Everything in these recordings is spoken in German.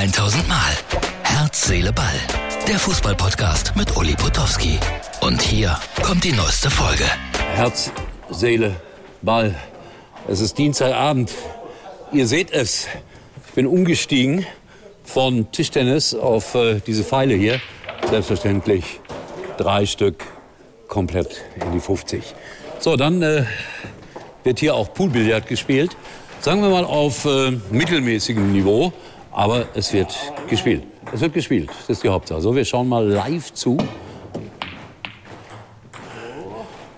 1000 Mal. Herz, Seele, Ball. Der Fußballpodcast mit Uli Potowski. Und hier kommt die neueste Folge. Herz, Seele, Ball. Es ist Dienstagabend. Ihr seht es. Ich bin umgestiegen von Tischtennis auf äh, diese Pfeile hier. Selbstverständlich drei Stück komplett in die 50. So, dann äh, wird hier auch Poolbillard gespielt. Sagen wir mal auf äh, mittelmäßigem Niveau, aber es wird gespielt. Es wird gespielt, das ist die Hauptsache. So, wir schauen mal live zu.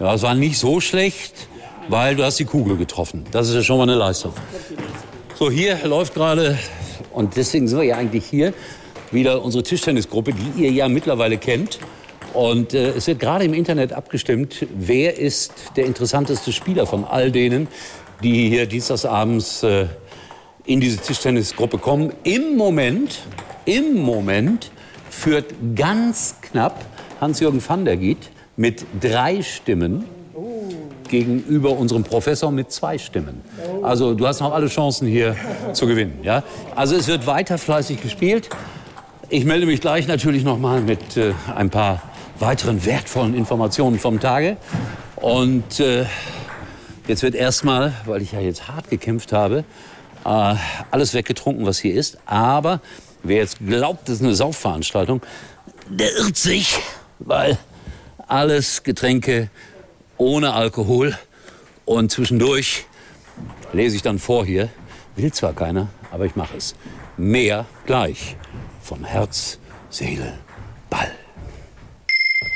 Ja, es war nicht so schlecht, weil du hast die Kugel getroffen. Das ist ja schon mal eine Leistung. So, hier läuft gerade, und deswegen sind wir ja eigentlich hier, wieder unsere Tischtennisgruppe, die ihr ja mittlerweile kennt. Und äh, es wird gerade im Internet abgestimmt, wer ist der interessanteste Spieler von all denen, die hier dienstagsabends äh, in diese Tischtennisgruppe kommen. Im Moment, im Moment führt ganz knapp Hans-Jürgen van der Giet mit drei Stimmen gegenüber unserem Professor mit zwei Stimmen. Also du hast noch alle Chancen hier zu gewinnen. Ja? Also es wird weiter fleißig gespielt. Ich melde mich gleich natürlich noch mal mit äh, ein paar weiteren wertvollen Informationen vom Tage. Und äh, jetzt wird erstmal, weil ich ja jetzt hart gekämpft habe, äh, alles weggetrunken, was hier ist. Aber wer jetzt glaubt, das ist eine Saufveranstaltung, der irrt sich, weil alles Getränke ohne Alkohol und zwischendurch lese ich dann vor hier. Will zwar keiner, aber ich mache es. Mehr gleich von Herz, Seele, Ball.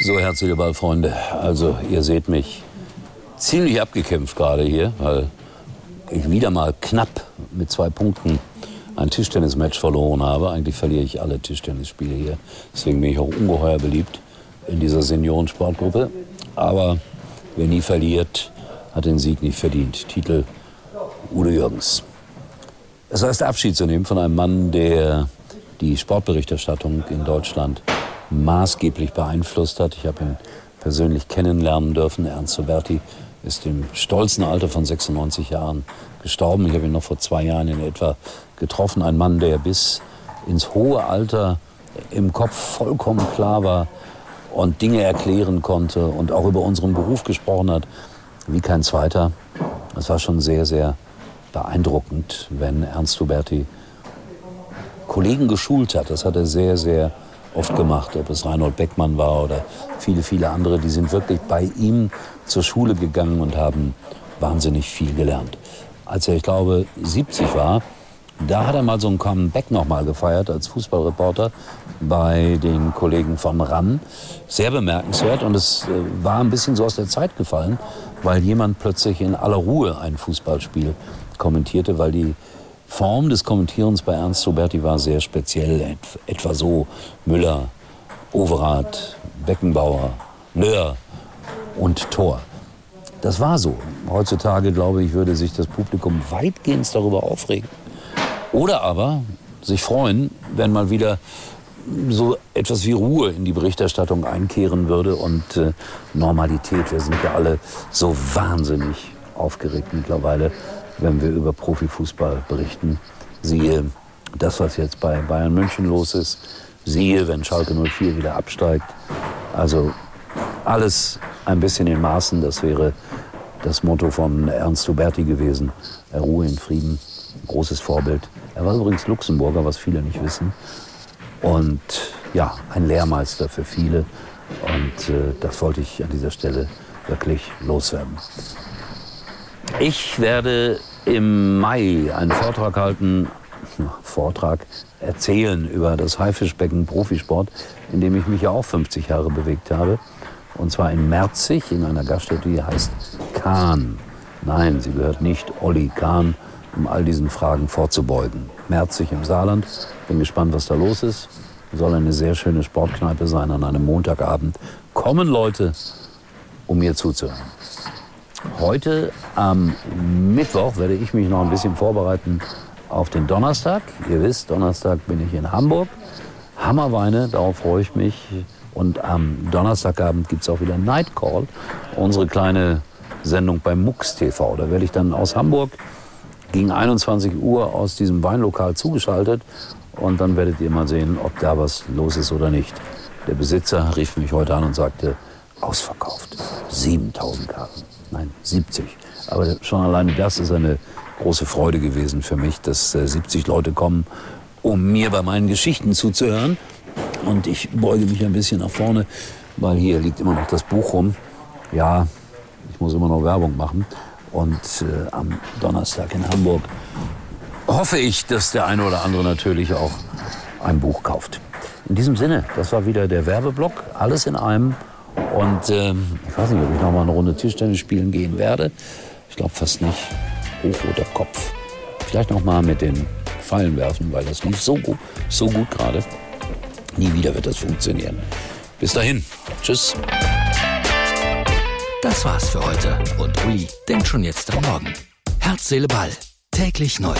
So, Herz, Seele, Ball, Freunde. Also, ihr seht mich ziemlich abgekämpft gerade hier, weil ich wieder mal knapp mit zwei Punkten ein Tischtennismatch verloren habe. Eigentlich verliere ich alle Tischtennisspiele hier. Deswegen bin ich auch ungeheuer beliebt in dieser Seniorensportgruppe. Aber wer nie verliert, hat den Sieg nicht verdient. Titel Udo Jürgens. Es heißt Abschied zu nehmen von einem Mann, der die Sportberichterstattung in Deutschland maßgeblich beeinflusst hat. Ich habe ihn persönlich kennenlernen dürfen. Ernst Soberti ist im stolzen Alter von 96 Jahren gestorben. Ich habe ihn noch vor zwei Jahren in etwa getroffen. Ein Mann, der bis ins hohe Alter im Kopf vollkommen klar war und Dinge erklären konnte und auch über unseren Beruf gesprochen hat, wie kein zweiter. Es war schon sehr, sehr beeindruckend, wenn Ernst Huberti Kollegen geschult hat. Das hat er sehr, sehr oft gemacht, ob es Reinhold Beckmann war oder viele, viele andere. Die sind wirklich bei ihm zur Schule gegangen und haben wahnsinnig viel gelernt. Als er, ich glaube, 70 war, da hat er mal so ein Comeback nochmal gefeiert als Fußballreporter bei den Kollegen von RAN. Sehr bemerkenswert und es äh, war ein bisschen so aus der Zeit gefallen, weil jemand plötzlich in aller Ruhe ein Fußballspiel kommentierte, weil die Form des Kommentierens bei Ernst Roberti war sehr speziell. etwa so Müller, Overath, Beckenbauer, Löhr und Tor. Das war so. Heutzutage, glaube ich, würde sich das Publikum weitgehend darüber aufregen. Oder aber sich freuen, wenn mal wieder so etwas wie Ruhe in die Berichterstattung einkehren würde und äh, Normalität. Wir sind ja alle so wahnsinnig aufgeregt mittlerweile wenn wir über Profifußball berichten. Siehe das, was jetzt bei Bayern München los ist. Siehe, wenn Schalke 04 wieder absteigt. Also alles ein bisschen in Maßen. Das wäre das Motto von Ernst Huberti gewesen. Ruhe in Frieden. Großes Vorbild. Er war übrigens Luxemburger, was viele nicht wissen. Und ja, ein Lehrmeister für viele. Und äh, das wollte ich an dieser Stelle wirklich loswerden. Ich werde im Mai einen Vortrag halten, Vortrag erzählen über das Haifischbecken Profisport, in dem ich mich ja auch 50 Jahre bewegt habe. Und zwar in Merzig, in einer Gaststätte, die heißt Kahn. Nein, sie gehört nicht Olli Kahn, um all diesen Fragen vorzubeugen. Merzig im Saarland. Bin gespannt, was da los ist. Soll eine sehr schöne Sportkneipe sein an einem Montagabend. Kommen Leute, um mir zuzuhören. Heute am Mittwoch werde ich mich noch ein bisschen vorbereiten auf den Donnerstag. Ihr wisst, Donnerstag bin ich in Hamburg. Hammerweine, darauf freue ich mich. Und am Donnerstagabend gibt es auch wieder Night Call, unsere kleine Sendung beim Mux TV. Da werde ich dann aus Hamburg gegen 21 Uhr aus diesem Weinlokal zugeschaltet und dann werdet ihr mal sehen, ob da was los ist oder nicht. Der Besitzer rief mich heute an und sagte, ausverkauft. 7000 Karten. Nein, 70. Aber schon alleine das ist eine große Freude gewesen für mich, dass 70 äh, Leute kommen, um mir bei meinen Geschichten zuzuhören. Und ich beuge mich ein bisschen nach vorne, weil hier liegt immer noch das Buch rum. Ja, ich muss immer noch Werbung machen. Und äh, am Donnerstag in Hamburg hoffe ich, dass der eine oder andere natürlich auch ein Buch kauft. In diesem Sinne, das war wieder der Werbeblock, alles in einem. Und ähm, ich weiß nicht, ob ich noch mal eine Runde Tischtennis spielen gehen werde. Ich glaube fast nicht. Hochroter Kopf. Vielleicht noch mal mit den Pfeilen werfen, weil das lief so gut, so gut gerade. Nie wieder wird das funktionieren. Bis dahin. Tschüss. Das war's für heute. Und Uli denkt schon jetzt am Morgen. Herz, Seele, Ball. Täglich neu.